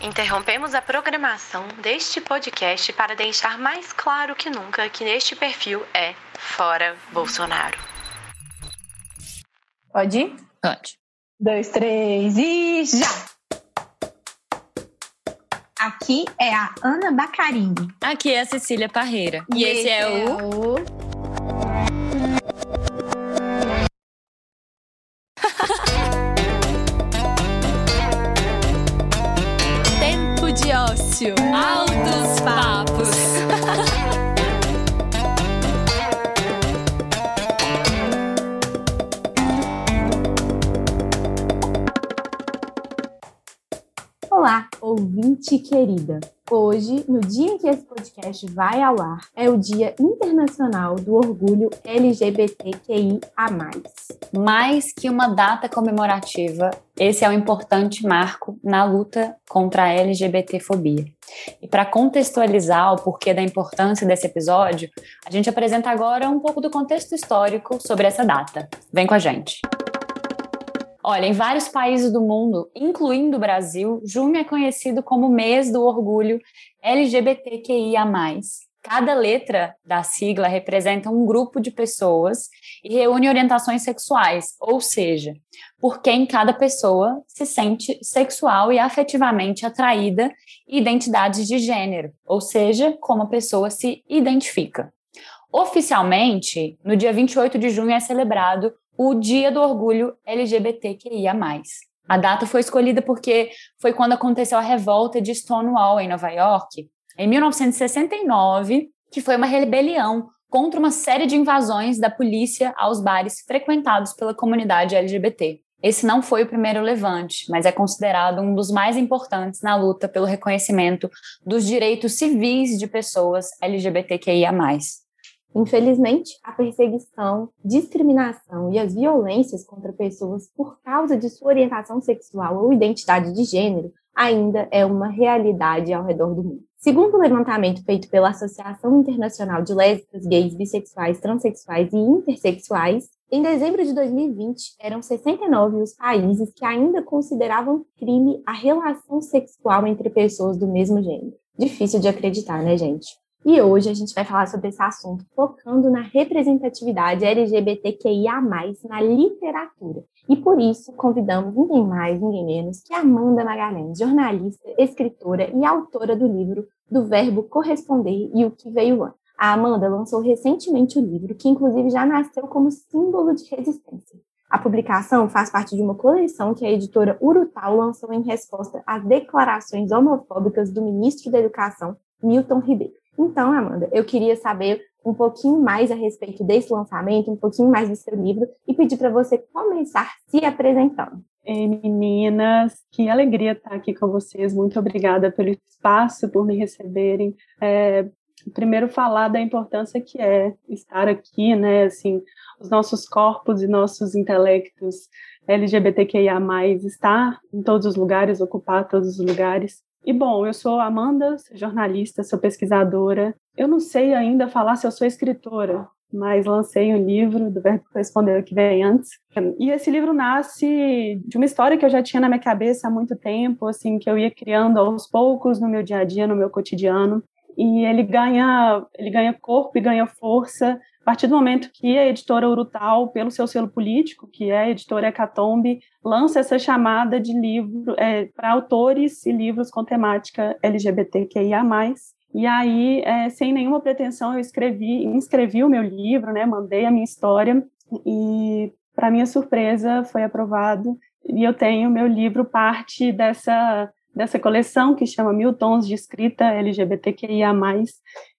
Interrompemos a programação deste podcast para deixar mais claro que nunca que neste perfil é Fora Bolsonaro. Pode ir? Pode. Dois, três e já! Aqui é a Ana Bacarini. Aqui é a Cecília Parreira. E, esse, é, o... o... querida. Hoje, no dia em que esse podcast vai ao ar, é o Dia Internacional do Orgulho LGBTQIA+. Mais que uma data comemorativa, esse é um importante marco na luta contra a LGBTfobia. E para contextualizar o porquê da importância desse episódio, a gente apresenta agora um pouco do contexto histórico sobre essa data. Vem com a gente. Olha, em vários países do mundo, incluindo o Brasil, junho é conhecido como mês do orgulho LGBTQIA. Cada letra da sigla representa um grupo de pessoas e reúne orientações sexuais, ou seja, por quem cada pessoa se sente sexual e afetivamente atraída e identidades de gênero, ou seja, como a pessoa se identifica. Oficialmente, no dia 28 de junho é celebrado o Dia do Orgulho LGBTQIA+. A data foi escolhida porque foi quando aconteceu a revolta de Stonewall em Nova York, em 1969, que foi uma rebelião contra uma série de invasões da polícia aos bares frequentados pela comunidade LGBT. Esse não foi o primeiro levante, mas é considerado um dos mais importantes na luta pelo reconhecimento dos direitos civis de pessoas LGBTQIA. Infelizmente, a perseguição, discriminação e as violências contra pessoas por causa de sua orientação sexual ou identidade de gênero ainda é uma realidade ao redor do mundo. Segundo o levantamento feito pela Associação Internacional de Lésbicas, Gays, Bissexuais, Transsexuais e Intersexuais, em dezembro de 2020, eram 69 os países que ainda consideravam crime a relação sexual entre pessoas do mesmo gênero. Difícil de acreditar, né, gente? E hoje a gente vai falar sobre esse assunto, focando na representatividade LGBTQIA, na literatura. E por isso convidamos ninguém mais, ninguém menos que Amanda Magalhães, jornalista, escritora e autora do livro Do Verbo Corresponder e o que Veio Antes. A Amanda lançou recentemente o livro, que inclusive já nasceu como símbolo de resistência. A publicação faz parte de uma coleção que a editora Urutau lançou em resposta às declarações homofóbicas do ministro da Educação, Milton Ribeiro. Então, Amanda, eu queria saber um pouquinho mais a respeito desse lançamento, um pouquinho mais do seu livro e pedir para você começar se apresentando. Ei, meninas, que alegria estar aqui com vocês. Muito obrigada pelo espaço, por me receberem. É, primeiro, falar da importância que é estar aqui, né? Assim, os nossos corpos e nossos intelectos LGBTQIA+, estar em todos os lugares, ocupar todos os lugares. E bom, eu sou Amanda, sou jornalista, sou pesquisadora. Eu não sei ainda falar se eu sou escritora, mas lancei um livro do Verbo Corresponder que vem antes. E esse livro nasce de uma história que eu já tinha na minha cabeça há muito tempo, assim, que eu ia criando aos poucos no meu dia a dia, no meu cotidiano. E ele ganha, ele ganha corpo e ganha força a partir do momento que a editora Urutau, pelo seu selo político, que é a editora Hecatombe, lança essa chamada de livro é, para autores e livros com temática LGBTQIA+. E aí, é, sem nenhuma pretensão, eu escrevi, inscrevi o meu livro, né, mandei a minha história e, para minha surpresa, foi aprovado. E eu tenho meu livro parte dessa dessa coleção que chama Mil Tons de Escrita LGBTQIA+,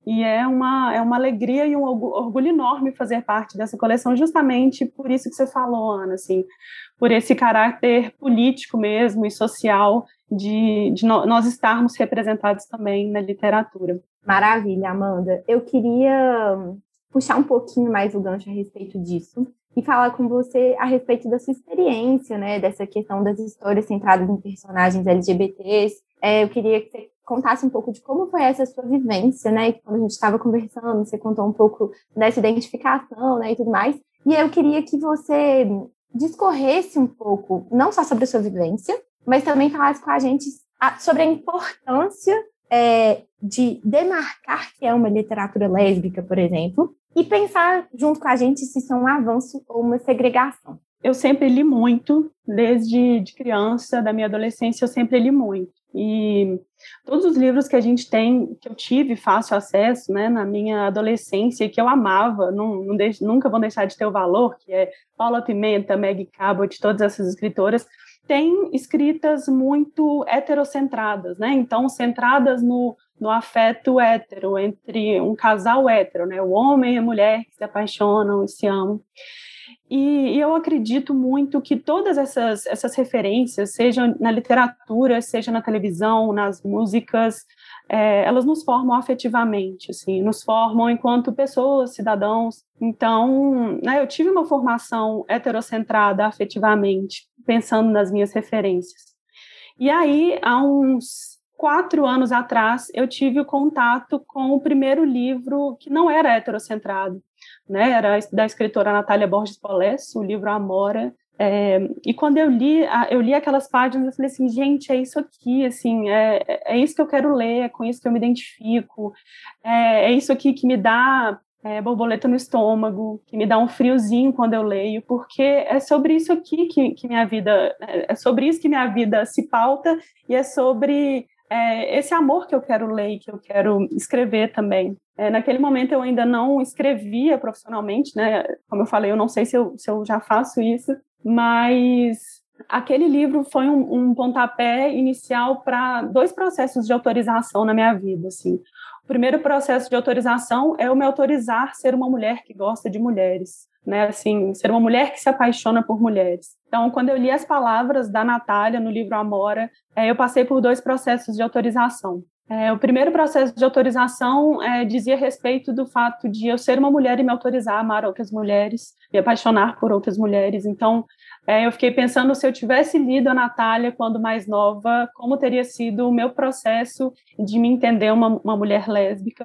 e é uma, é uma alegria e um orgulho enorme fazer parte dessa coleção, justamente por isso que você falou, Ana, assim, por esse caráter político mesmo e social de, de nós estarmos representados também na literatura. Maravilha, Amanda. Eu queria puxar um pouquinho mais o gancho a respeito disso e falar com você a respeito da sua experiência, né, dessa questão das histórias centradas em personagens LGBTs. É, eu queria que você contasse um pouco de como foi essa sua vivência, né, que quando a gente estava conversando, você contou um pouco dessa identificação, né, e tudo mais. E eu queria que você discorresse um pouco, não só sobre a sua vivência, mas também falasse com a gente sobre a importância é, de demarcar que é uma literatura lésbica, por exemplo, e pensar junto com a gente se isso é um avanço ou uma segregação. Eu sempre li muito, desde de criança, da minha adolescência, eu sempre li muito. E todos os livros que a gente tem, que eu tive fácil acesso, né, na minha adolescência, que eu amava, não, não deixo, nunca vão deixar de ter o valor, que é Paula Pimenta, Maggie Cabot, todas essas escritoras, têm escritas muito heterocentradas, né? Então, centradas no, no afeto hétero, entre um casal hétero, né? O homem e a mulher que se apaixonam e se amam. E, e, eu acredito muito que todas essas, essas referências, seja na literatura, seja na televisão, nas músicas, é, elas nos formam afetivamente, assim, nos formam enquanto pessoas, cidadãos. Então, né, eu tive uma formação heterocentrada afetivamente, pensando nas minhas referências. E aí, há uns quatro anos atrás, eu tive o contato com o primeiro livro que não era heterocentrado, né? Era da escritora Natália Borges Polés, o livro Amora. É, e quando eu li, eu li aquelas páginas, eu falei assim, gente, é isso aqui, assim, é, é isso que eu quero ler, é com isso que eu me identifico, é, é isso aqui que me dá é, borboleta no estômago, que me dá um friozinho quando eu leio, porque é sobre isso aqui que, que minha vida, é, sobre isso que minha vida se pauta e é sobre é, esse amor que eu quero ler que eu quero escrever também. É, naquele momento eu ainda não escrevia profissionalmente, né? Como eu falei, eu não sei se eu, se eu já faço isso, mas aquele livro foi um, um pontapé inicial para dois processos de autorização na minha vida, assim primeiro processo de autorização é eu me autorizar ser uma mulher que gosta de mulheres, né? Assim, ser uma mulher que se apaixona por mulheres. Então, quando eu li as palavras da Natália no livro Amora, é, eu passei por dois processos de autorização. É, o primeiro processo de autorização é, dizia respeito do fato de eu ser uma mulher e me autorizar a amar outras mulheres, me apaixonar por outras mulheres. Então, é, eu fiquei pensando se eu tivesse lido a Natália quando mais nova, como teria sido o meu processo de me entender uma, uma mulher lésbica.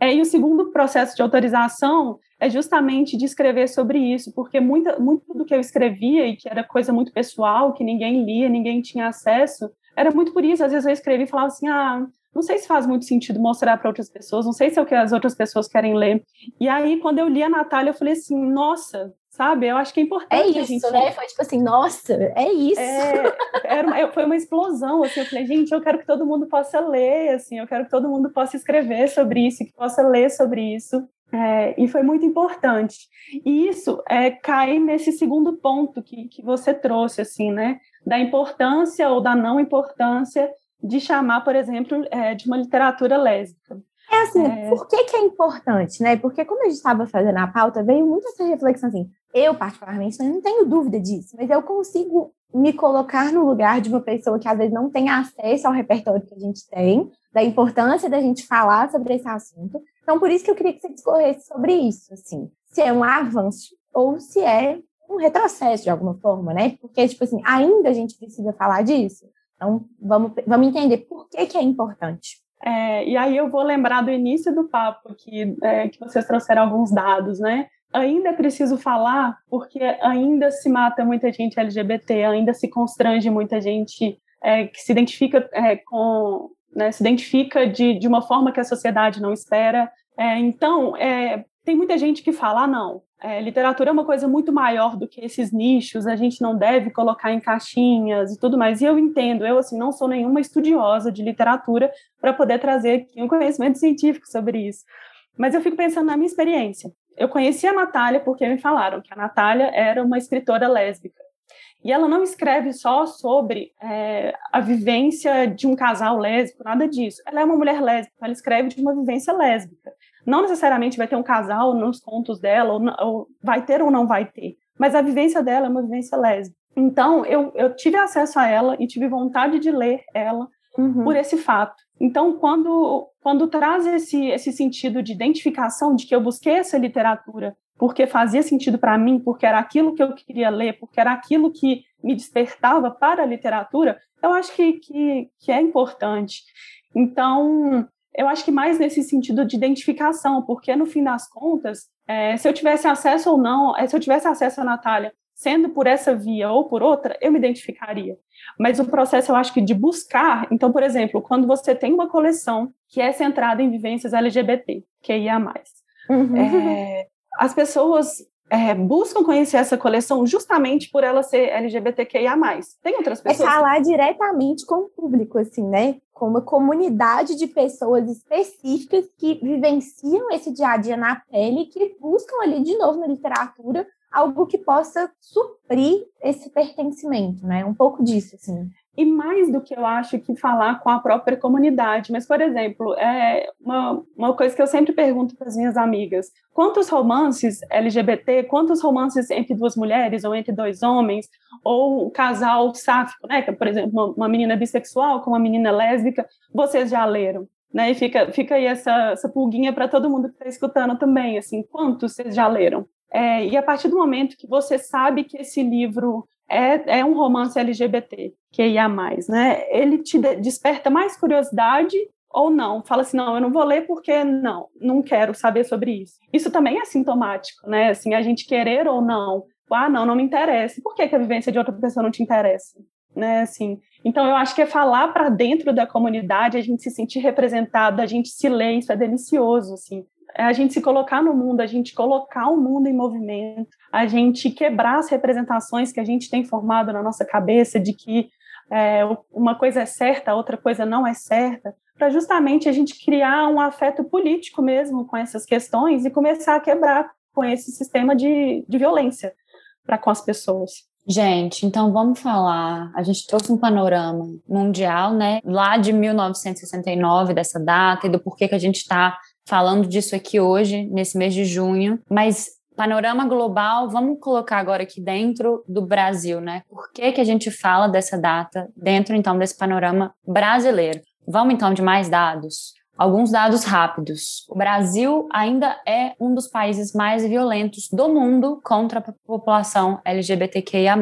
É, e o segundo processo de autorização é justamente de escrever sobre isso, porque muita, muito do que eu escrevia e que era coisa muito pessoal, que ninguém lia, ninguém tinha acesso, era muito por isso. Às vezes eu escrevia e falava assim: ah, não sei se faz muito sentido mostrar para outras pessoas, não sei se é o que as outras pessoas querem ler. E aí, quando eu li a Natália, eu falei assim: nossa, sabe? Eu acho que é importante. É isso, gente... né? Foi tipo assim, nossa, é isso. É, era uma, foi uma explosão, assim, eu falei, gente, eu quero que todo mundo possa ler, assim, eu quero que todo mundo possa escrever sobre isso, que possa ler sobre isso. É, e foi muito importante. E isso é, cai nesse segundo ponto que, que você trouxe, assim, né? Da importância ou da não importância de chamar, por exemplo, é, de uma literatura lésbica. É assim, é... por que, que é importante, né? Porque quando a gente estava fazendo a pauta, veio muito essa reflexão assim, eu particularmente não tenho dúvida disso, mas eu consigo me colocar no lugar de uma pessoa que às vezes não tem acesso ao repertório que a gente tem, da importância da gente falar sobre esse assunto. Então, por isso que eu queria que você discorresse sobre isso, assim, se é um avanço ou se é um retrocesso de alguma forma, né? Porque, tipo assim, ainda a gente precisa falar disso. Então, vamos, vamos entender por que, que é importante. É, e aí eu vou lembrar do início do papo que, é, que vocês trouxeram alguns dados, né? Ainda é preciso falar porque ainda se mata muita gente LGBT, ainda se constrange muita gente é, que se identifica é, com, né, se identifica de, de uma forma que a sociedade não espera. É, então, é, tem muita gente que fala, ah, não, é, literatura é uma coisa muito maior do que esses nichos, a gente não deve colocar em caixinhas e tudo mais. E eu entendo, eu assim não sou nenhuma estudiosa de literatura para poder trazer aqui um conhecimento científico sobre isso. Mas eu fico pensando na minha experiência. Eu conheci a Natália porque me falaram que a Natália era uma escritora lésbica. E ela não escreve só sobre é, a vivência de um casal lésbico, nada disso. Ela é uma mulher lésbica, ela escreve de uma vivência lésbica. Não necessariamente vai ter um casal nos contos dela, ou, ou vai ter ou não vai ter, mas a vivência dela é uma vivência lésbica. Então, eu, eu tive acesso a ela e tive vontade de ler ela uhum. por esse fato. Então, quando, quando traz esse, esse sentido de identificação, de que eu busquei essa literatura porque fazia sentido para mim, porque era aquilo que eu queria ler, porque era aquilo que me despertava para a literatura, eu acho que, que, que é importante. Então, eu acho que mais nesse sentido de identificação, porque no fim das contas, é, se eu tivesse acesso ou não, é, se eu tivesse acesso à Natália sendo por essa via ou por outra, eu me identificaria. Mas o processo, eu acho que de buscar, então, por exemplo, quando você tem uma coleção que é centrada em vivências LGBT, que ia mais, uhum. é, as pessoas é, buscam conhecer essa coleção justamente por ela ser LGBTQIA+. Tem outras é pessoas... É falar diretamente com o público, assim, né? Com uma comunidade de pessoas específicas que vivenciam esse dia a dia na pele e que buscam ali, de novo, na literatura, algo que possa suprir esse pertencimento, né? Um pouco disso, assim. E mais do que eu acho que falar com a própria comunidade. Mas, por exemplo, é uma, uma coisa que eu sempre pergunto para as minhas amigas: quantos romances LGBT, quantos romances entre duas mulheres ou entre dois homens, ou um casal sáfico, né? Que, por exemplo, uma, uma menina bissexual com uma menina lésbica, vocês já leram? Né, e fica, fica aí essa, essa pulguinha para todo mundo que está escutando também, assim, quantos vocês já leram? É, e a partir do momento que você sabe que esse livro é, é um romance LGBT, que ia mais, né? Ele te desperta mais curiosidade ou não? Fala assim, não, eu não vou ler porque não, não quero saber sobre isso. Isso também é sintomático, né? Assim, a gente querer ou não, ah, não, não me interessa. Por que, que a vivência de outra pessoa não te interessa? Né, assim, então eu acho que é falar para dentro da comunidade, a gente se sentir representado, a gente se ler, isso é delicioso, assim a gente se colocar no mundo, a gente colocar o mundo em movimento, a gente quebrar as representações que a gente tem formado na nossa cabeça de que é, uma coisa é certa, outra coisa não é certa, para justamente a gente criar um afeto político mesmo com essas questões e começar a quebrar com esse sistema de, de violência para com as pessoas. Gente, então vamos falar. A gente trouxe um panorama mundial, né? Lá de 1969, dessa data, e do porquê que a gente está falando disso aqui hoje, nesse mês de junho, mas panorama global, vamos colocar agora aqui dentro do Brasil, né? Por que, que a gente fala dessa data dentro, então, desse panorama brasileiro? Vamos, então, de mais dados? Alguns dados rápidos. O Brasil ainda é um dos países mais violentos do mundo contra a população LGBTQIA.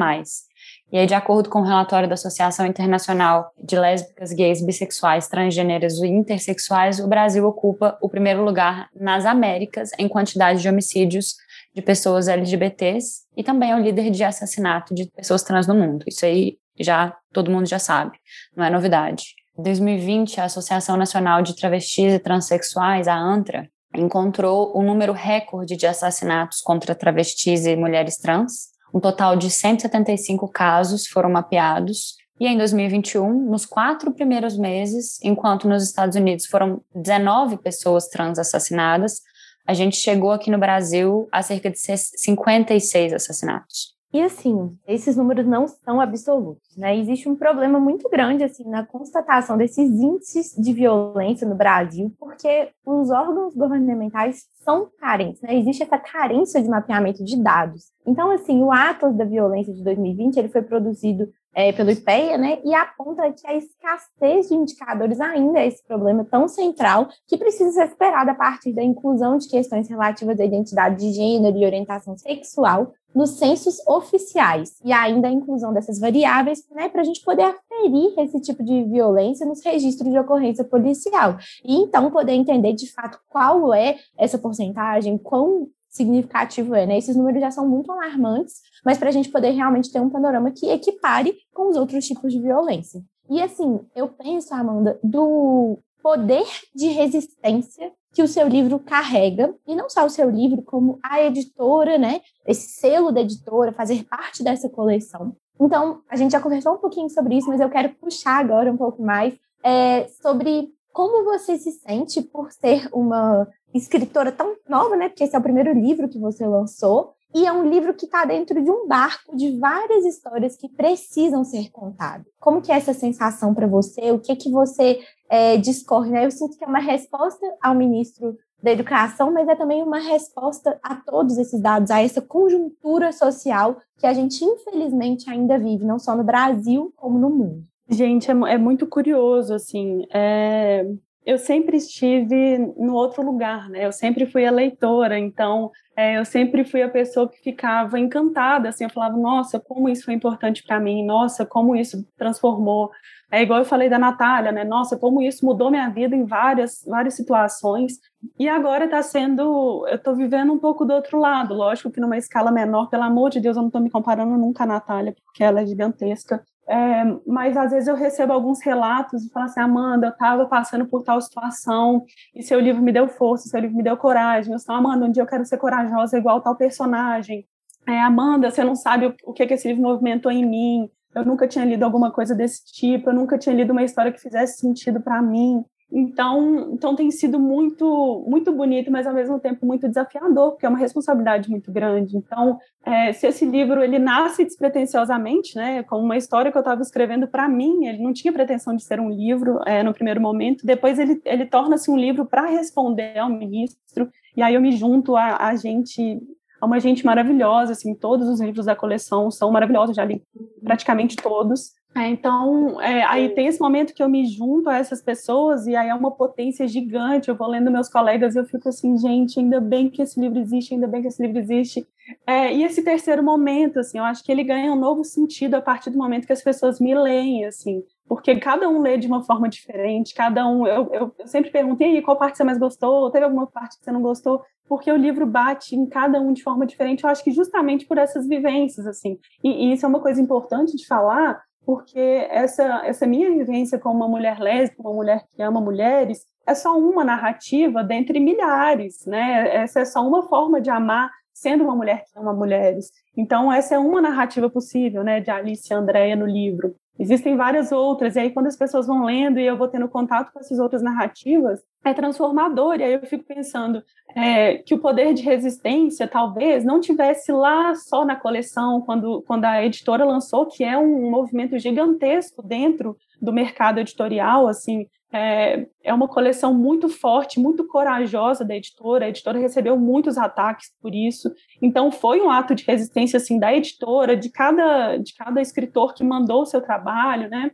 E aí, de acordo com o relatório da Associação Internacional de Lésbicas, Gays, Bissexuais, Transgêneros e Intersexuais, o Brasil ocupa o primeiro lugar nas Américas em quantidade de homicídios de pessoas LGBTs e também é o líder de assassinato de pessoas trans no mundo. Isso aí já todo mundo já sabe, não é novidade. Em 2020, a Associação Nacional de Travestis e Transsexuais, a ANTRA, encontrou um número recorde de assassinatos contra travestis e mulheres trans, um total de 175 casos foram mapeados. E em 2021, nos quatro primeiros meses, enquanto nos Estados Unidos foram 19 pessoas trans assassinadas, a gente chegou aqui no Brasil a cerca de 56 assassinatos. E assim, esses números não são absolutos, né? Existe um problema muito grande assim na constatação desses índices de violência no Brasil, porque os órgãos governamentais são carentes, né? Existe essa carência de mapeamento de dados. Então, assim, o Atlas da Violência de 2020, ele foi produzido é, pelo IPEA, né, e aponta que a escassez de indicadores ainda é esse problema tão central que precisa ser esperado a partir da inclusão de questões relativas à identidade de gênero e orientação sexual nos censos oficiais e ainda a inclusão dessas variáveis, né, para a gente poder aferir esse tipo de violência nos registros de ocorrência policial e então poder entender de fato qual é essa porcentagem, quão significativo é, né? Esses números já são muito alarmantes, mas para a gente poder realmente ter um panorama que equipare com os outros tipos de violência. E assim, eu penso, Amanda, do poder de resistência que o seu livro carrega, e não só o seu livro, como a editora, né? Esse selo da editora, fazer parte dessa coleção. Então, a gente já conversou um pouquinho sobre isso, mas eu quero puxar agora um pouco mais é, sobre como você se sente por ser uma escritora tão nova, né? Porque esse é o primeiro livro que você lançou. E é um livro que está dentro de um barco de várias histórias que precisam ser contadas. Como que é essa sensação para você? O que que você é, discorre? Né? Eu sinto que é uma resposta ao ministro da Educação, mas é também uma resposta a todos esses dados, a essa conjuntura social que a gente infelizmente ainda vive, não só no Brasil como no mundo. Gente, é, é muito curioso, assim. É, eu sempre estive no outro lugar, né? Eu sempre fui a leitora, então é, eu sempre fui a pessoa que ficava encantada, assim, eu falava, nossa, como isso foi importante para mim, nossa, como isso transformou. É igual eu falei da Natália, né? Nossa, como isso mudou minha vida em várias, várias situações. E agora está sendo, eu estou vivendo um pouco do outro lado, lógico que numa escala menor, pelo amor de Deus, eu não estou me comparando nunca a Natália, porque ela é gigantesca. É, mas às vezes eu recebo alguns relatos e falo assim, Amanda, eu estava passando por tal situação e seu livro me deu força, seu livro me deu coragem. Eu falo, Amanda, um dia eu quero ser corajosa igual tal personagem. É, Amanda, você não sabe o, que, que esse livro movimentou em mim. Eu nunca tinha lido alguma coisa desse tipo, eu nunca tinha lido uma história que fizesse sentido para mim. Então, então tem sido muito muito bonito, mas ao mesmo tempo muito desafiador, porque é uma responsabilidade muito grande. Então, é, se esse livro ele nasce despretensiosamente, né, como uma história que eu estava escrevendo para mim, ele não tinha pretensão de ser um livro é, no primeiro momento. Depois ele ele torna-se um livro para responder ao ministro. E aí eu me junto a, a gente a uma gente maravilhosa, assim, todos os livros da coleção são maravilhosos, já li praticamente todos. É, então, é, aí tem esse momento que eu me junto a essas pessoas e aí é uma potência gigante. Eu vou lendo meus colegas e eu fico assim, gente, ainda bem que esse livro existe, ainda bem que esse livro existe. É, e esse terceiro momento, assim, eu acho que ele ganha um novo sentido a partir do momento que as pessoas me leem, assim, porque cada um lê de uma forma diferente, cada um. Eu, eu, eu sempre pergunto, aí, qual parte você mais gostou? Teve alguma parte que você não gostou? Porque o livro bate em cada um de forma diferente, eu acho que justamente por essas vivências, assim. E, e isso é uma coisa importante de falar, porque essa, essa minha vivência como uma mulher lésbica, uma mulher que ama mulheres, é só uma narrativa dentre milhares, né? Essa é só uma forma de amar sendo uma mulher que ama mulheres. Então, essa é uma narrativa possível, né, de Alice e Andréia no livro. Existem várias outras, e aí quando as pessoas vão lendo e eu vou tendo contato com essas outras narrativas, é transformador. E aí eu fico pensando é, que o poder de resistência talvez não tivesse lá só na coleção, quando, quando a editora lançou, que é um movimento gigantesco dentro do mercado editorial, assim, é, é uma coleção muito forte, muito corajosa da editora. A editora recebeu muitos ataques por isso. Então foi um ato de resistência assim da editora, de cada de cada escritor que mandou o seu trabalho, né?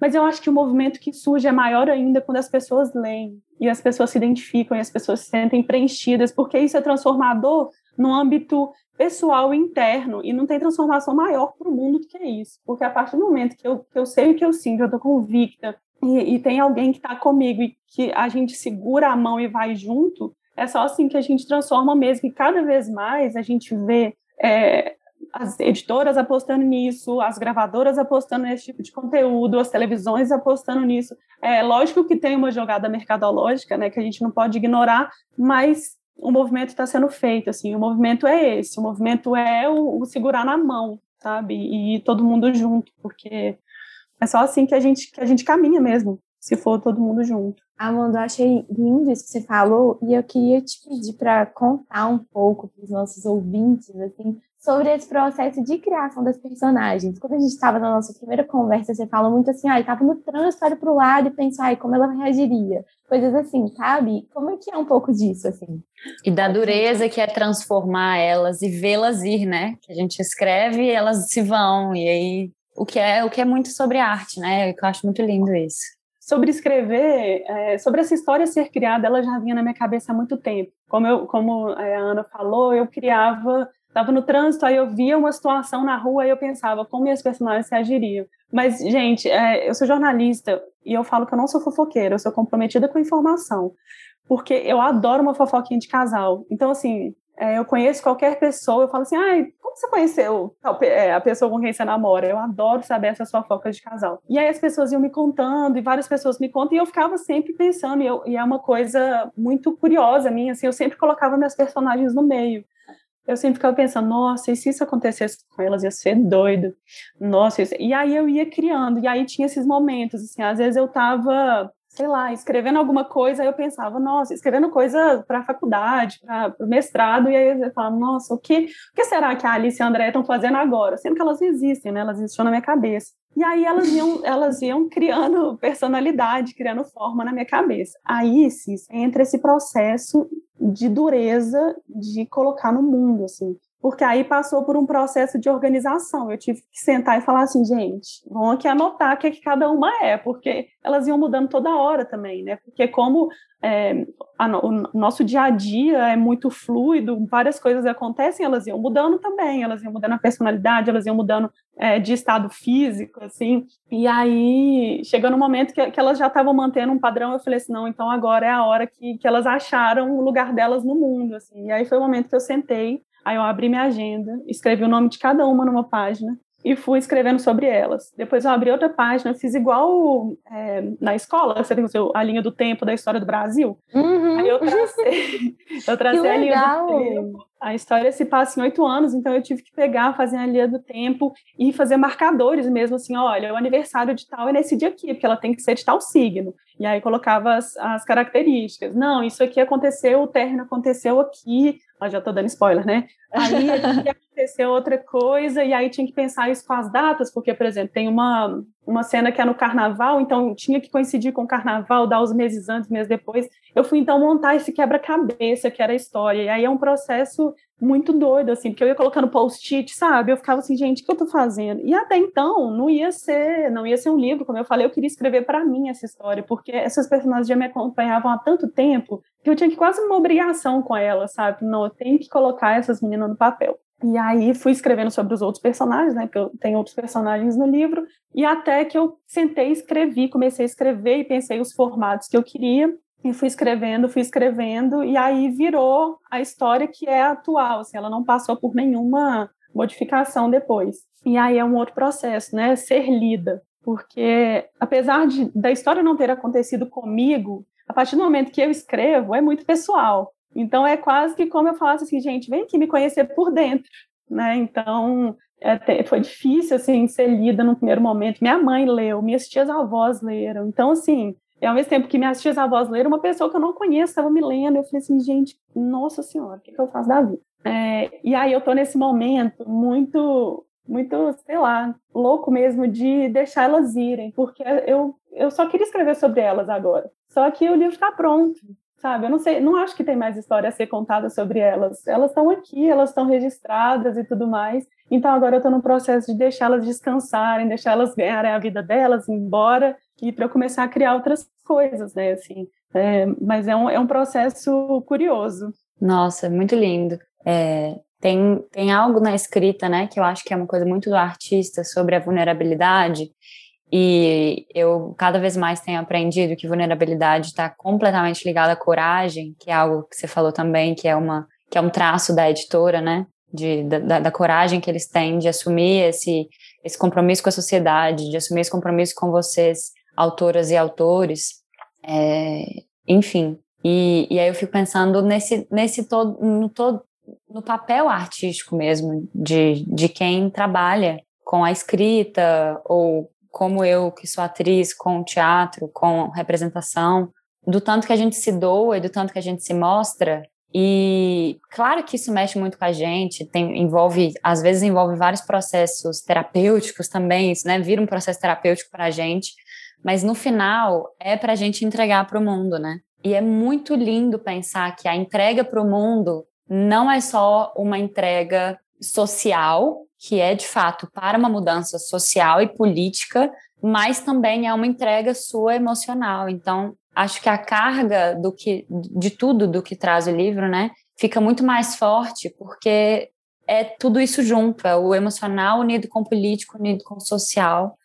Mas eu acho que o movimento que surge é maior ainda quando as pessoas leem e as pessoas se identificam e as pessoas se sentem preenchidas, porque isso é transformador no âmbito pessoal interno e não tem transformação maior para o mundo do que isso. Porque a partir do momento que eu, que eu sei o que eu sinto, eu estou convicta, e, e tem alguém que está comigo e que a gente segura a mão e vai junto, é só assim que a gente transforma mesmo. E cada vez mais a gente vê é, as editoras apostando nisso, as gravadoras apostando nesse tipo de conteúdo, as televisões apostando nisso. É lógico que tem uma jogada mercadológica, né, que a gente não pode ignorar, mas o movimento está sendo feito, assim, o movimento é esse, o movimento é o, o segurar na mão, sabe, e todo mundo junto, porque é só assim que a gente, que a gente caminha mesmo, se for todo mundo junto. Amanda, eu achei lindo isso que você falou e eu queria te pedir para contar um pouco para os nossos ouvintes, assim, sobre esse processo de criação das personagens. Quando a gente estava na nossa primeira conversa, você falou muito assim, ah, estava no trânsito, olha para o lado e pensa, ai, como ela reagiria? Coisas assim, sabe? Como é que é um pouco disso, assim? E da dureza que é transformar elas e vê-las ir, né? Que a gente escreve e elas se vão, e aí o que é o que é muito sobre arte, né? Eu acho muito lindo isso. Sobre escrever, é, sobre essa história ser criada, ela já vinha na minha cabeça há muito tempo. Como, eu, como a Ana falou, eu criava, estava no trânsito, aí eu via uma situação na rua e eu pensava como minhas personagens reagiriam. Mas, gente, é, eu sou jornalista e eu falo que eu não sou fofoqueira, eu sou comprometida com informação. Porque eu adoro uma fofoquinha de casal. Então, assim, é, eu conheço qualquer pessoa, eu falo assim, ai, como você conheceu é, a pessoa com quem você namora? Eu adoro saber essas fofocas de casal. E aí as pessoas iam me contando, e várias pessoas me contam, e eu ficava sempre pensando, e, eu, e é uma coisa muito curiosa minha, assim, eu sempre colocava meus personagens no meio. Eu sempre ficava pensando, nossa, e se isso acontecesse com elas, ia ser doido. Nossa, isso... e aí eu ia criando, e aí tinha esses momentos, assim, às vezes eu tava sei lá, escrevendo alguma coisa, eu pensava, nossa, escrevendo coisa para faculdade, para mestrado, e aí eu falava, nossa, o que, o que será que a Alice e a André estão fazendo agora? Sendo que elas existem, né? Elas existiam na minha cabeça. E aí elas iam, elas iam criando personalidade, criando forma na minha cabeça. Aí, Cis, entra esse processo de dureza de colocar no mundo, assim. porque aí passou por um processo de organização. Eu tive que sentar e falar assim, gente, vamos aqui anotar o que, é que cada uma é, porque elas iam mudando toda hora também, né? Porque como é, a, o nosso dia a dia é muito fluido, várias coisas acontecem, elas iam mudando também, elas iam mudando a personalidade, elas iam mudando é, de estado físico, assim. E aí, chegou no momento que, que elas já estavam mantendo um padrão, eu falei assim, não, então agora é a hora que, que elas acharam o lugar delas no mundo, assim. E aí foi o momento que eu sentei Aí eu abri minha agenda, escrevi o nome de cada uma numa página e fui escrevendo sobre elas. Depois eu abri outra página, fiz igual é, na escola, você tem o seu, a linha do tempo da história do Brasil. Uhum. Aí eu tracei, eu tracei a linha do tempo. A história se passa em oito anos, então eu tive que pegar, fazer a linha do tempo e fazer marcadores mesmo, assim, olha, o aniversário de tal é nesse dia aqui, porque ela tem que ser de tal signo. E aí colocava as, as características. Não, isso aqui aconteceu, o término aconteceu aqui, mas já estou dando spoiler, né? Aí aconteceu outra coisa, e aí tinha que pensar isso com as datas, porque, por exemplo, tem uma, uma cena que é no carnaval, então tinha que coincidir com o carnaval, dar os meses antes, meses depois. Eu fui então montar esse quebra-cabeça, que era a história, e aí é um processo muito doido, assim, porque eu ia colocando post-it, sabe? Eu ficava assim, gente, o que eu tô fazendo? E até então, não ia ser, não ia ser um livro, como eu falei, eu queria escrever para mim essa história, porque essas personagens já me acompanhavam há tanto tempo que eu tinha que quase uma obrigação com elas, sabe? Não, eu tenho que colocar essas meninas no papel. E aí fui escrevendo sobre os outros personagens, né? Porque eu tenho outros personagens no livro, e até que eu sentei e escrevi, comecei a escrever e pensei os formatos que eu queria, e fui escrevendo, fui escrevendo, e aí virou a história que é atual, assim, ela não passou por nenhuma modificação depois. E aí é um outro processo, né? Ser lida, porque apesar de, da história não ter acontecido comigo, a partir do momento que eu escrevo, é muito pessoal. Então é quase que como eu falasse assim, gente, vem aqui me conhecer por dentro, né? Então é, foi difícil assim ser lida no primeiro momento. Minha mãe leu, minhas tias avós leram. Então assim, e ao mesmo tempo que minhas tias avós leram, uma pessoa que eu não conheço estava me lendo. Eu falei assim, gente, nossa senhora, o que, que eu faço da vida? É, e aí eu tô nesse momento muito, muito, sei lá, louco mesmo de deixar elas irem, porque eu, eu só queria escrever sobre elas agora. Só que o livro está pronto sabe? Eu não sei, não acho que tem mais história a ser contada sobre elas. Elas estão aqui, elas estão registradas e tudo mais. Então agora eu estou no processo de deixá-las descansarem, deixá-las ganharem a vida delas, embora e para eu começar a criar outras coisas, né? Assim, é, mas é um, é um processo curioso. Nossa, muito lindo. É, tem, tem algo na escrita, né, que eu acho que é uma coisa muito do artista sobre a vulnerabilidade e eu cada vez mais tenho aprendido que vulnerabilidade está completamente ligada à coragem, que é algo que você falou também, que é uma que é um traço da editora, né? De, da, da coragem que eles têm de assumir esse, esse compromisso com a sociedade, de assumir esse compromisso com vocês, autoras e autores, é, enfim. E, e aí eu fico pensando nesse, nesse todo, no, todo, no papel artístico mesmo de, de quem trabalha com a escrita ou como eu, que sou atriz, com teatro, com representação, do tanto que a gente se doa e do tanto que a gente se mostra. E claro que isso mexe muito com a gente, tem, envolve, às vezes envolve vários processos terapêuticos também, isso, né? Vira um processo terapêutico para a gente, mas no final é para a gente entregar para o mundo, né? E é muito lindo pensar que a entrega para o mundo não é só uma entrega social, que é de fato para uma mudança social e política, mas também é uma entrega sua emocional. Então, acho que a carga do que de tudo do que traz o livro, né, fica muito mais forte porque é tudo isso junto, é o emocional unido com o político, unido com o social.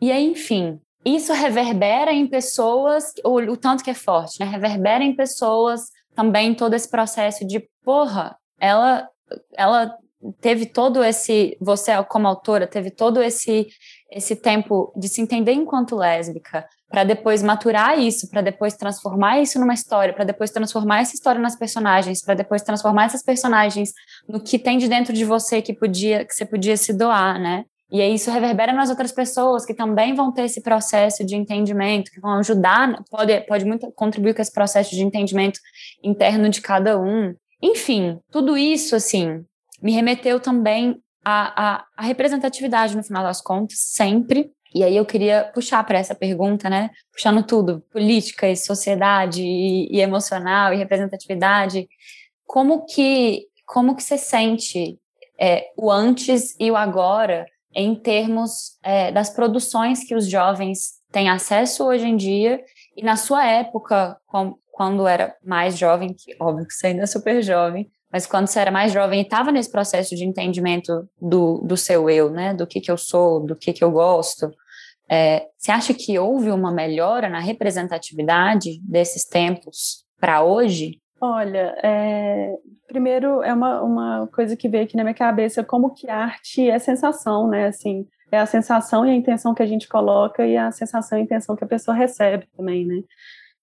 E aí, enfim, isso reverbera em pessoas, o, o tanto que é forte, né? Reverbera em pessoas também todo esse processo de, porra, ela ela teve todo esse, você como autora, teve todo esse esse tempo de se entender enquanto lésbica, para depois maturar isso, para depois transformar isso numa história, para depois transformar essa história nas personagens, para depois transformar essas personagens no que tem de dentro de você que podia que você podia se doar, né? E aí isso reverbera nas outras pessoas que também vão ter esse processo de entendimento, que vão ajudar, pode, pode muito contribuir com esse processo de entendimento interno de cada um. Enfim, tudo isso, assim, me remeteu também à, à, à representatividade, no final das contas, sempre. E aí eu queria puxar para essa pergunta, né? Puxando tudo, política e sociedade e, e, emocional e representatividade. Como que como que você sente é, o antes e o agora em termos é, das produções que os jovens têm acesso hoje em dia e na sua época, com, quando era mais jovem, que óbvio que você ainda é super jovem, mas quando você era mais jovem e estava nesse processo de entendimento do, do seu eu, né, do que, que eu sou, do que, que eu gosto, é, você acha que houve uma melhora na representatividade desses tempos para hoje? Olha, é, primeiro é uma, uma coisa que veio aqui na minha cabeça, como que arte é sensação, né? Assim, é a sensação e a intenção que a gente coloca e a sensação e a intenção que a pessoa recebe também, né?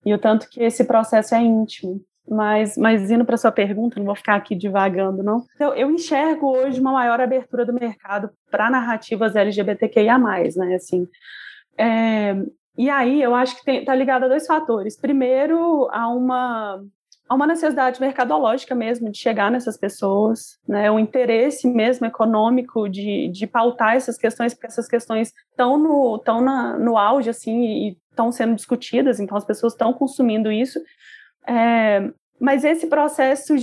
E o tanto que esse processo é íntimo. Mas, mas indo para sua pergunta, não vou ficar aqui divagando, não. Eu, eu enxergo hoje uma maior abertura do mercado para narrativas LGBTQIA+, né? Assim, é, e aí eu acho que está ligado a dois fatores. Primeiro, a uma há uma necessidade mercadológica mesmo de chegar nessas pessoas, né, o interesse mesmo econômico de, de pautar essas questões, porque essas questões estão no, na, no auge, assim, e estão sendo discutidas, então as pessoas estão consumindo isso, é, mas esse processo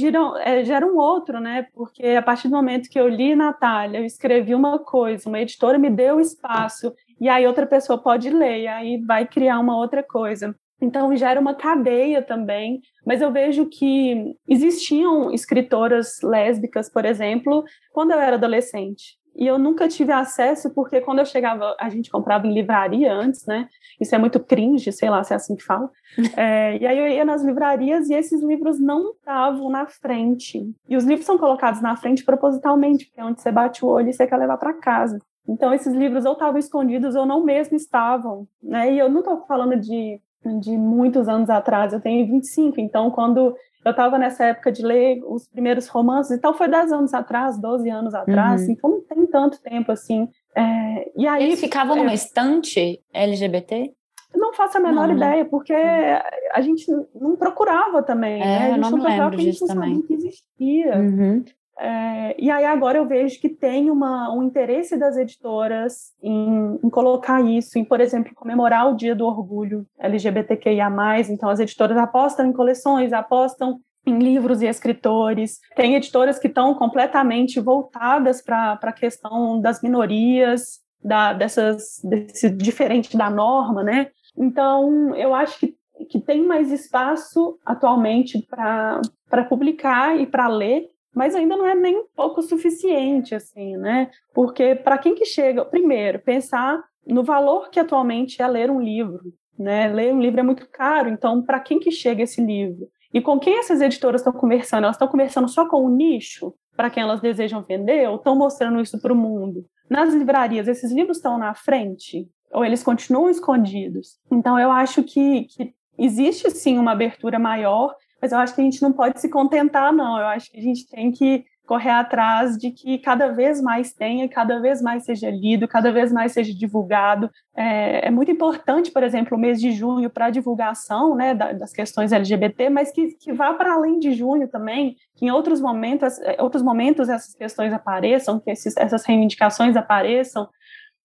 é, gera um outro, né, porque a partir do momento que eu li Natália, eu escrevi uma coisa, uma editora me deu espaço, e aí outra pessoa pode ler, e aí vai criar uma outra coisa. Então gera uma cadeia também, mas eu vejo que existiam escritoras lésbicas, por exemplo, quando eu era adolescente. E eu nunca tive acesso, porque quando eu chegava, a gente comprava em livraria antes, né? Isso é muito cringe, sei lá se é assim que fala. É, e aí eu ia nas livrarias e esses livros não estavam na frente. E os livros são colocados na frente propositalmente, porque é onde você bate o olho e você quer levar para casa. Então, esses livros ou estavam escondidos ou não mesmo estavam. Né? E eu não estou falando de de muitos anos atrás, eu tenho 25, então quando eu estava nessa época de ler os primeiros romances, então foi 10 anos atrás, 12 anos atrás, uhum. então não tem tanto tempo assim. É, e aí, Eles ficavam é, numa estante LGBT? Não faço a menor não, né? ideia, porque a gente não procurava também, é, né? A gente não, não procurava porque a gente não sabia que existia. Uhum. É, e aí agora eu vejo que tem uma, um interesse das editoras em, em, colocar isso, em, por exemplo, comemorar o Dia do Orgulho LGBTQIA+, então as editoras apostam em coleções, apostam em livros e escritores. Tem editoras que estão completamente voltadas para a questão das minorias, da, dessas, desse diferente da norma, né? Então, eu acho que, que tem mais espaço atualmente para publicar e para ler, mas ainda não é nem um pouco suficiente, assim, né? Porque para quem que chega, primeiro, pensar no valor que atualmente é ler um livro, né? Ler um livro é muito caro, então para quem que chega esse livro? E com quem essas editoras estão conversando? Elas estão conversando só com o nicho, para quem elas desejam vender, ou estão mostrando isso para o mundo? Nas livrarias, esses livros estão na frente? Ou eles continuam escondidos? Então, eu acho que, que existe sim uma abertura maior mas eu acho que a gente não pode se contentar, não. Eu acho que a gente tem que correr atrás de que cada vez mais tenha, cada vez mais seja lido, cada vez mais seja divulgado. É, é muito importante, por exemplo, o mês de junho para a divulgação né, das questões LGBT, mas que, que vá para além de junho também, que em outros momentos, outros momentos essas questões apareçam, que esses, essas reivindicações apareçam,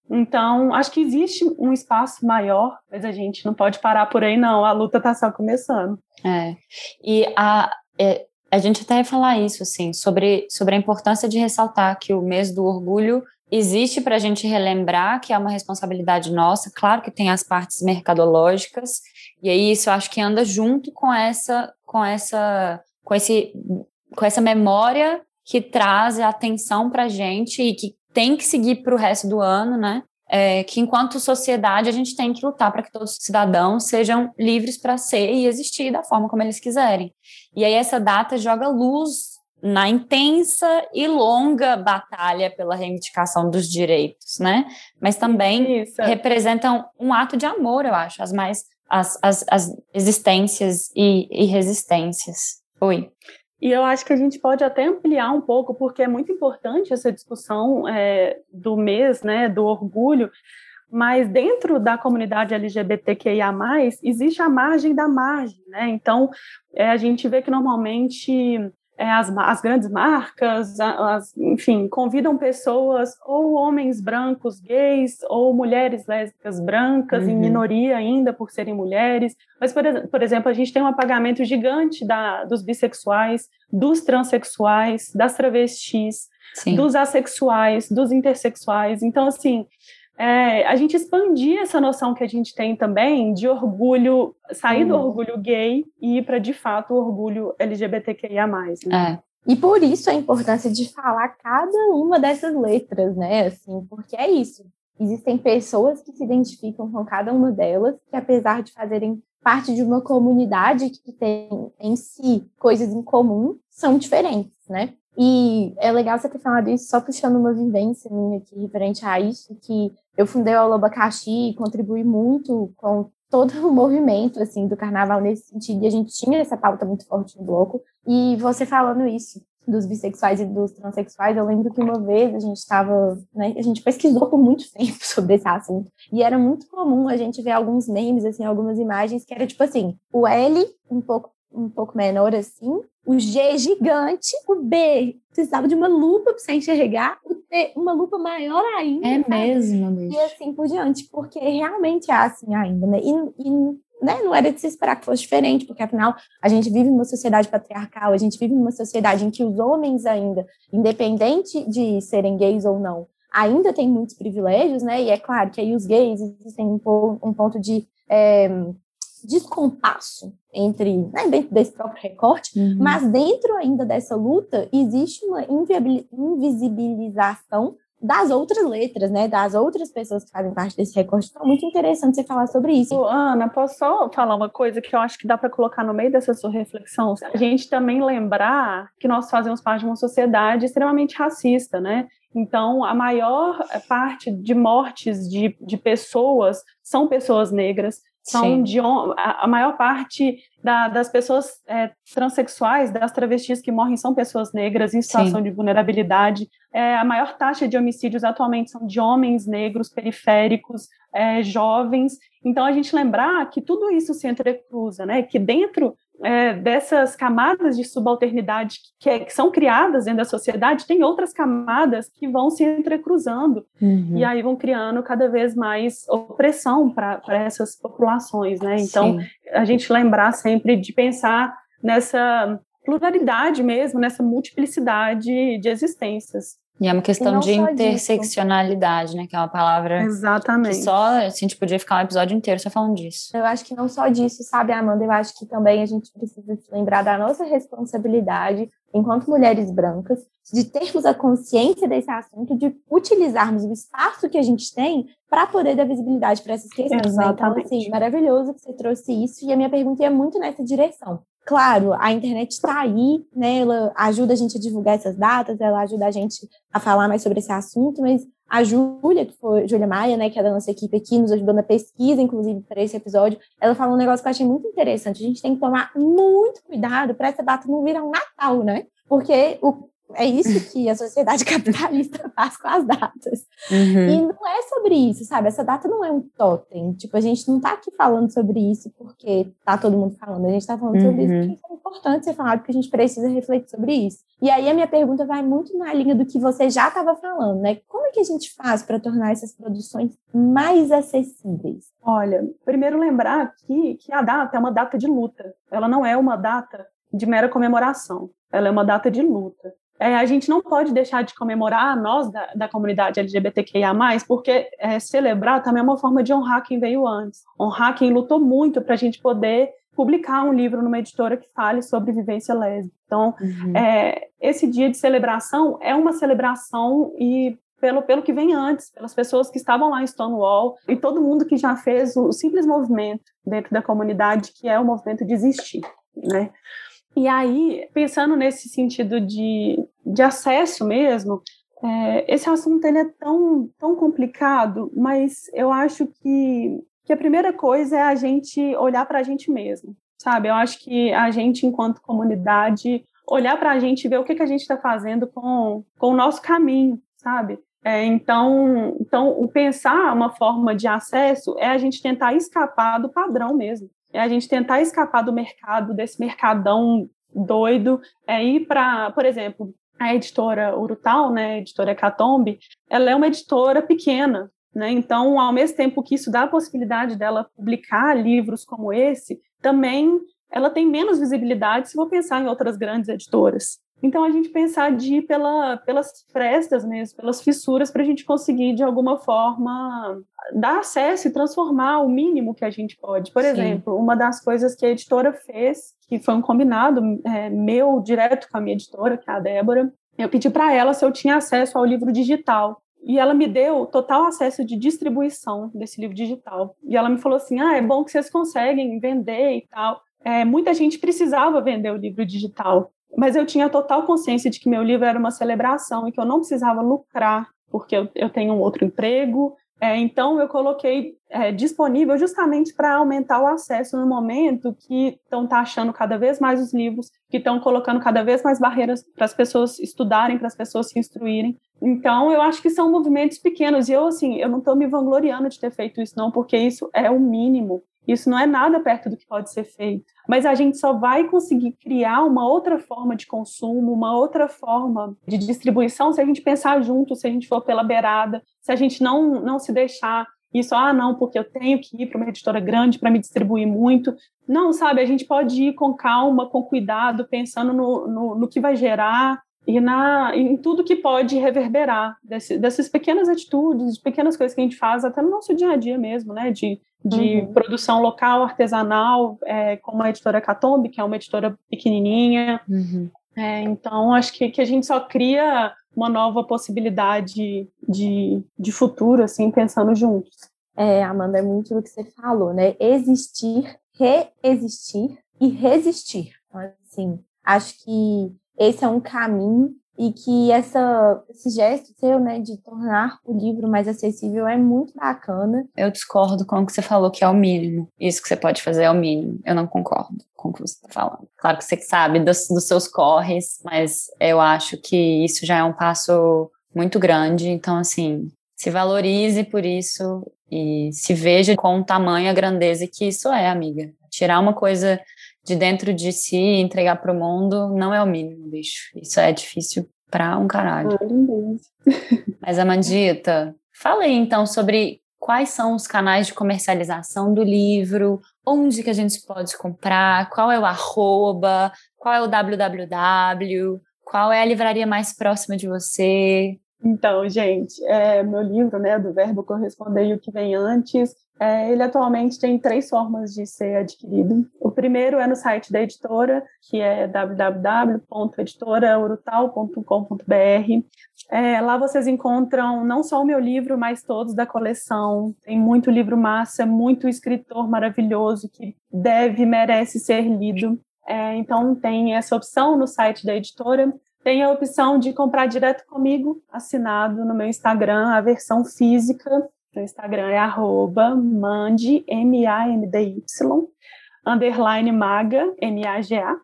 então, acho que existe um espaço maior, mas a gente não pode parar por aí, não. A luta está só começando. É. E a, é, a gente até ia falar isso, assim, sobre, sobre a importância de ressaltar que o mês do orgulho existe para a gente relembrar que é uma responsabilidade nossa. Claro que tem as partes mercadológicas, e aí isso acho que anda junto com essa, com essa, com esse, com essa memória que traz atenção para a gente e que tem que seguir para o resto do ano, né? É, que enquanto sociedade a gente tem que lutar para que todos os cidadãos sejam livres para ser e existir da forma como eles quiserem. E aí essa data joga luz na intensa e longa batalha pela reivindicação dos direitos, né? Mas também Isso. representam um ato de amor, eu acho, as mais as, as, as existências e, e resistências. Oi. E eu acho que a gente pode até ampliar um pouco, porque é muito importante essa discussão é, do mês, né, do orgulho, mas dentro da comunidade LGBTQIA+, existe a margem da margem, né? Então, é, a gente vê que normalmente as, as, grandes marcas, as, enfim, convidam pessoas ou homens brancos gays ou mulheres lésbicas brancas, uhum. em minoria ainda por serem mulheres. Mas, por, por exemplo, a gente tem um apagamento gigante da, dos bissexuais, dos transexuais, das travestis. Sim. dos assexuais, dos intersexuais. Então, assim, é, a gente expandir essa noção que a gente tem também de orgulho, sair do uhum. orgulho gay e ir para, de fato, o orgulho LGBTQIA+. Né? É. E por isso a importância de falar cada uma dessas letras, né? Assim, porque é isso. Existem pessoas que se identificam com cada uma delas, que apesar de fazerem parte de uma comunidade que tem em si coisas em comum, são diferentes, né? E é legal você ter falado isso, só puxando uma vivência minha aqui referente a isso, que eu fundei o Olobacaxi e contribuí muito com todo o movimento assim do carnaval nesse sentido, e a gente tinha essa pauta muito forte no bloco. E você falando isso dos bissexuais e dos transexuais, eu lembro que uma vez a gente estava, né, a gente pesquisou por muito tempo sobre esse assunto, e era muito comum a gente ver alguns memes, assim, algumas imagens que era tipo assim, o L um pouco um pouco menor assim, o G gigante, o B precisava de uma lupa para você enxergar, o T uma lupa maior ainda. É sabe? mesmo, bicho. E assim por diante, porque realmente é assim ainda, né? E, e né, não era de se esperar que fosse diferente, porque afinal a gente vive numa sociedade patriarcal, a gente vive numa sociedade em que os homens ainda, independente de serem gays ou não, ainda têm muitos privilégios, né? E é claro que aí os gays existem um, um ponto de é, descompasso entre né, dentro desse próprio recorte, uhum. mas dentro ainda dessa luta existe uma invisibilização das outras letras, né, das outras pessoas que fazem parte desse recorte. Então, é muito interessante você falar sobre isso. Ana, posso só falar uma coisa que eu acho que dá para colocar no meio dessa sua reflexão? A gente também lembrar que nós fazemos parte de uma sociedade extremamente racista, né? Então, a maior parte de mortes de, de pessoas são pessoas negras, são de a, maior parte da, das pessoas é, transexuais, das travestis que morrem são pessoas negras em situação Sim. de vulnerabilidade. É, a maior taxa de homicídios atualmente são de homens negros, periféricos, é, jovens. Então a gente lembrar que tudo isso se entrecruza, né? Que dentro é, dessas camadas de subalternidade que, é, que, são criadas dentro da sociedade, tem outras camadas que vão se entrecruzando uhum. e aí vão criando cada vez mais opressão para essas populações, né? Então, Sim. a gente lembrar sempre de pensar nessa pluralidade mesmo, nessa multiplicidade de existências. E é uma questão de interseccionalidade, disso. né? Que é uma palavra Exatamente. que só assim, a gente podia ficar um episódio inteiro só falando disso. Eu acho que não só disso, sabe, Amanda? Eu acho que também a gente precisa se lembrar da nossa responsabilidade enquanto mulheres brancas, de termos a consciência desse assunto, de utilizarmos o espaço que a gente tem para poder dar visibilidade para essas questões. Exatamente. Né? Então, assim, maravilhoso que você trouxe isso, e a minha pergunta é muito nessa direção. Claro, a internet está aí, né? Ela ajuda a gente a divulgar essas datas, ela ajuda a gente a falar mais sobre esse assunto, mas a Júlia, que foi Júlia Maia, né, que é da nossa equipe aqui, nos ajudou na pesquisa, inclusive, para esse episódio, ela falou um negócio que eu achei muito interessante. A gente tem que tomar muito cuidado para essa data não virar um Natal, né? Porque o é isso que a sociedade capitalista faz com as datas. Uhum. E não é sobre isso, sabe? Essa data não é um totem. Tipo, a gente não tá aqui falando sobre isso porque tá todo mundo falando. A gente tá falando uhum. sobre isso uhum. porque é importante ser falado, porque a gente precisa refletir sobre isso. E aí a minha pergunta vai muito na linha do que você já estava falando, né? Como é que a gente faz para tornar essas produções mais acessíveis? Olha, primeiro lembrar aqui que a data é uma data de luta. Ela não é uma data de mera comemoração. Ela é uma data de luta é, a gente não pode deixar de comemorar nós da, da comunidade LGBTQIA+, porque é, celebrar também é uma forma de honrar quem veio antes, honrar quem lutou muito para a gente poder publicar um livro numa editora que fale sobre vivência lésbica. Então, uhum. é, esse dia de celebração é uma celebração e pelo, pelo que vem antes, pelas pessoas que estavam lá em Stonewall e todo mundo que já fez o, o simples movimento dentro da comunidade, que é o movimento de existir, né? E aí, pensando nesse sentido de, de acesso mesmo, é, esse assunto ele é tão, tão complicado, mas eu acho que, que a primeira coisa é a gente olhar para a gente mesmo, sabe? Eu acho que a gente, enquanto comunidade, olhar para a gente e ver o que, que a gente está fazendo com, com o nosso caminho, sabe? É, então, então, o pensar uma forma de acesso é a gente tentar escapar do padrão mesmo é a gente tentar escapar do mercado, desse mercadão doido, é ir para, por exemplo, a editora Urutau, né, a editora Catombe, ela é uma editora pequena, né? Então, ao mesmo tempo que isso dá a possibilidade dela publicar livros como esse, também ela tem menos visibilidade se for pensar em outras grandes editoras. Então a gente pensar de ir pela, pelas frestas mesmo, pelas fissuras, para a gente conseguir de alguma forma dar acesso e transformar o mínimo que a gente pode. Por Sim. exemplo, uma das coisas que a editora fez, que foi um combinado é, meu direto com a minha editora, que é a Débora, eu pedi para ela se eu tinha acesso ao livro digital. E ela me deu total acesso de distribuição desse livro digital. E ela me falou assim: ah, é bom que vocês conseguem vender e tal. É, muita gente precisava vender o livro digital, mas eu tinha total consciência de que meu livro era uma celebração e que eu não precisava lucrar, porque eu, eu tenho um outro emprego. É, então, eu coloquei é, disponível justamente para aumentar o acesso no momento que estão taxando cada vez mais os livros, que estão colocando cada vez mais barreiras para as pessoas estudarem, para as pessoas se instruírem. Então, eu acho que são movimentos pequenos. E eu, assim, eu não estou me vangloriando de ter feito isso, não, porque isso é o mínimo. Isso não é nada perto do que pode ser feito. Mas a gente só vai conseguir criar uma outra forma de consumo, uma outra forma de distribuição se a gente pensar junto, se a gente for pela beirada, se a gente não, não se deixar isso, ah, não, porque eu tenho que ir para uma editora grande para me distribuir muito. Não, sabe, a gente pode ir com calma, com cuidado, pensando no, no, no que vai gerar e na, em tudo que pode reverberar desse, dessas pequenas atitudes, pequenas coisas que a gente faz, até no nosso dia a dia mesmo, né? De, de uhum. produção local, artesanal, é, como a editora Catombe, que é uma editora pequenininha. Uhum. É, então, acho que, que a gente só cria uma nova possibilidade de, de futuro, assim, pensando juntos. É, Amanda, é muito do que você falou, né? Existir, reexistir e resistir. Então, assim, acho que esse é um caminho e que essa, esse gesto seu, né, de tornar o livro mais acessível é muito bacana. Eu discordo com o que você falou que é o mínimo. Isso que você pode fazer é o mínimo. Eu não concordo com o que você está falando. Claro que você sabe dos, dos seus corres, mas eu acho que isso já é um passo muito grande. Então, assim, se valorize por isso e se veja com o tamanho, a grandeza que isso é, amiga. Tirar uma coisa de dentro de si e entregar para o mundo não é o mínimo, bicho. Isso é difícil pra um caralho. Mas, Amandita, fala aí então sobre quais são os canais de comercialização do livro, onde que a gente pode comprar, qual é o arroba, qual é o www, qual é a livraria mais próxima de você. Então, gente, é, meu livro, né, do verbo corresponder e o que vem antes, é, ele atualmente tem três formas de ser adquirido. O primeiro é no site da editora, que é www.editoraurutal.com.br. É, lá vocês encontram não só o meu livro, mas todos da coleção. Tem muito livro massa, muito escritor maravilhoso que deve, merece ser lido. É, então tem essa opção no site da editora. Tem a opção de comprar direto comigo, assinado no meu Instagram, a versão física no Instagram é arroba M-A-N-D-Y, underline maga, M-A-G-A.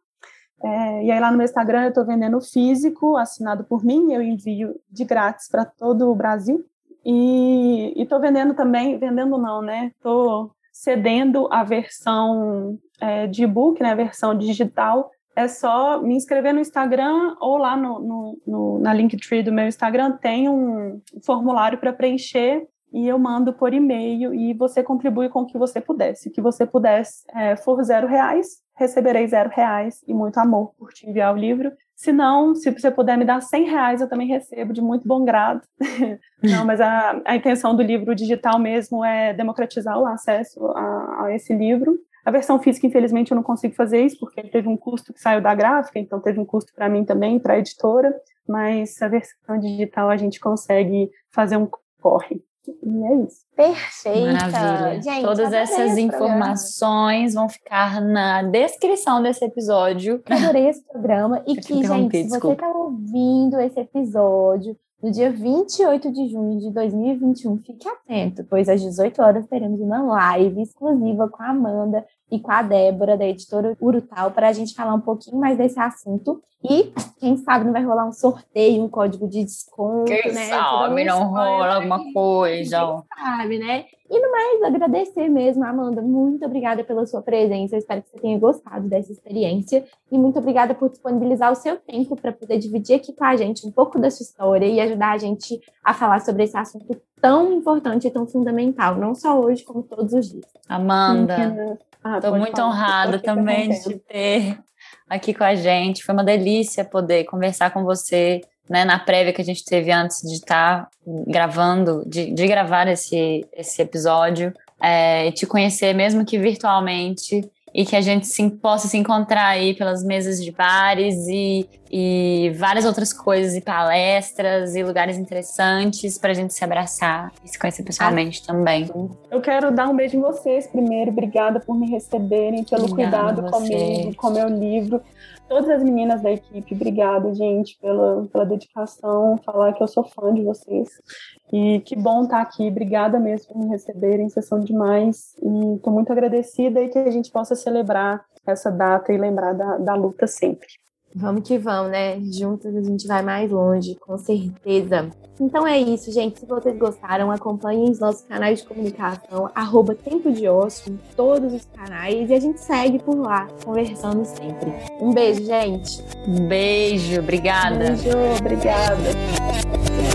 É, e aí lá no meu Instagram eu estou vendendo físico, assinado por mim, eu envio de grátis para todo o Brasil. E estou vendendo também, vendendo não, né? Estou cedendo a versão é, de e-book, né, a versão digital. É só me inscrever no Instagram ou lá no, no, no na Linktree do meu Instagram tem um formulário para preencher e eu mando por e-mail e você contribui com o que você puder. Se o que você pudesse é, for zero reais, receberei zero reais e muito amor por te enviar o livro. Se não, se você puder me dar cem reais, eu também recebo de muito bom grado. não, mas a, a intenção do livro digital mesmo é democratizar o acesso a, a esse livro. A versão física, infelizmente, eu não consigo fazer isso, porque teve um custo que saiu da gráfica, então teve um custo para mim também, para a editora, mas a versão digital a gente consegue fazer um corre. E é isso. Perfeita. Maravilha. Gente, Todas essas informações vão ficar na descrição desse episódio. Adorei esse programa. E que, gente, se você está ouvindo esse episódio no dia 28 de junho de 2021, fique atento, pois às 18 horas teremos uma live exclusiva com a Amanda e com a Débora, da editora Urutal, para a gente falar um pouquinho mais desse assunto. E, quem sabe, não vai rolar um sorteio, um código de desconto, quem né? Sabe, não rola alguma coisa. Quem sabe, né? E no mais, agradecer mesmo, Amanda. Muito obrigada pela sua presença. Eu espero que você tenha gostado dessa experiência. E muito obrigada por disponibilizar o seu tempo para poder dividir aqui com a gente um pouco da sua história e ajudar a gente a falar sobre esse assunto tão importante e tão fundamental, não só hoje, como todos os dias. Amanda, Estou ah, muito falar. honrada também de ter aqui com a gente. Foi uma delícia poder conversar com você né, na prévia que a gente teve antes de estar tá gravando, de, de gravar esse, esse episódio, é, e te conhecer, mesmo que virtualmente, e que a gente se, possa se encontrar aí pelas mesas de bares e, e várias outras coisas, e palestras e lugares interessantes para a gente se abraçar e se conhecer pessoalmente ah, também. Eu quero dar um beijo em vocês primeiro. Obrigada por me receberem, pelo Obrigada cuidado comigo, com meu livro todas as meninas da equipe, obrigada, gente, pela, pela dedicação, falar que eu sou fã de vocês. E que bom estar aqui, obrigada mesmo por me receberem, vocês são demais. E estou muito agradecida e que a gente possa celebrar essa data e lembrar da, da luta sempre. Vamos que vamos, né? Juntas a gente vai mais longe, com certeza. Então é isso, gente. Se vocês gostaram, acompanhem os nossos canais de comunicação, arroba Tempo de Osso, em todos os canais, e a gente segue por lá, conversando sempre. Um beijo, gente. Um beijo, obrigada. Beijo, obrigada.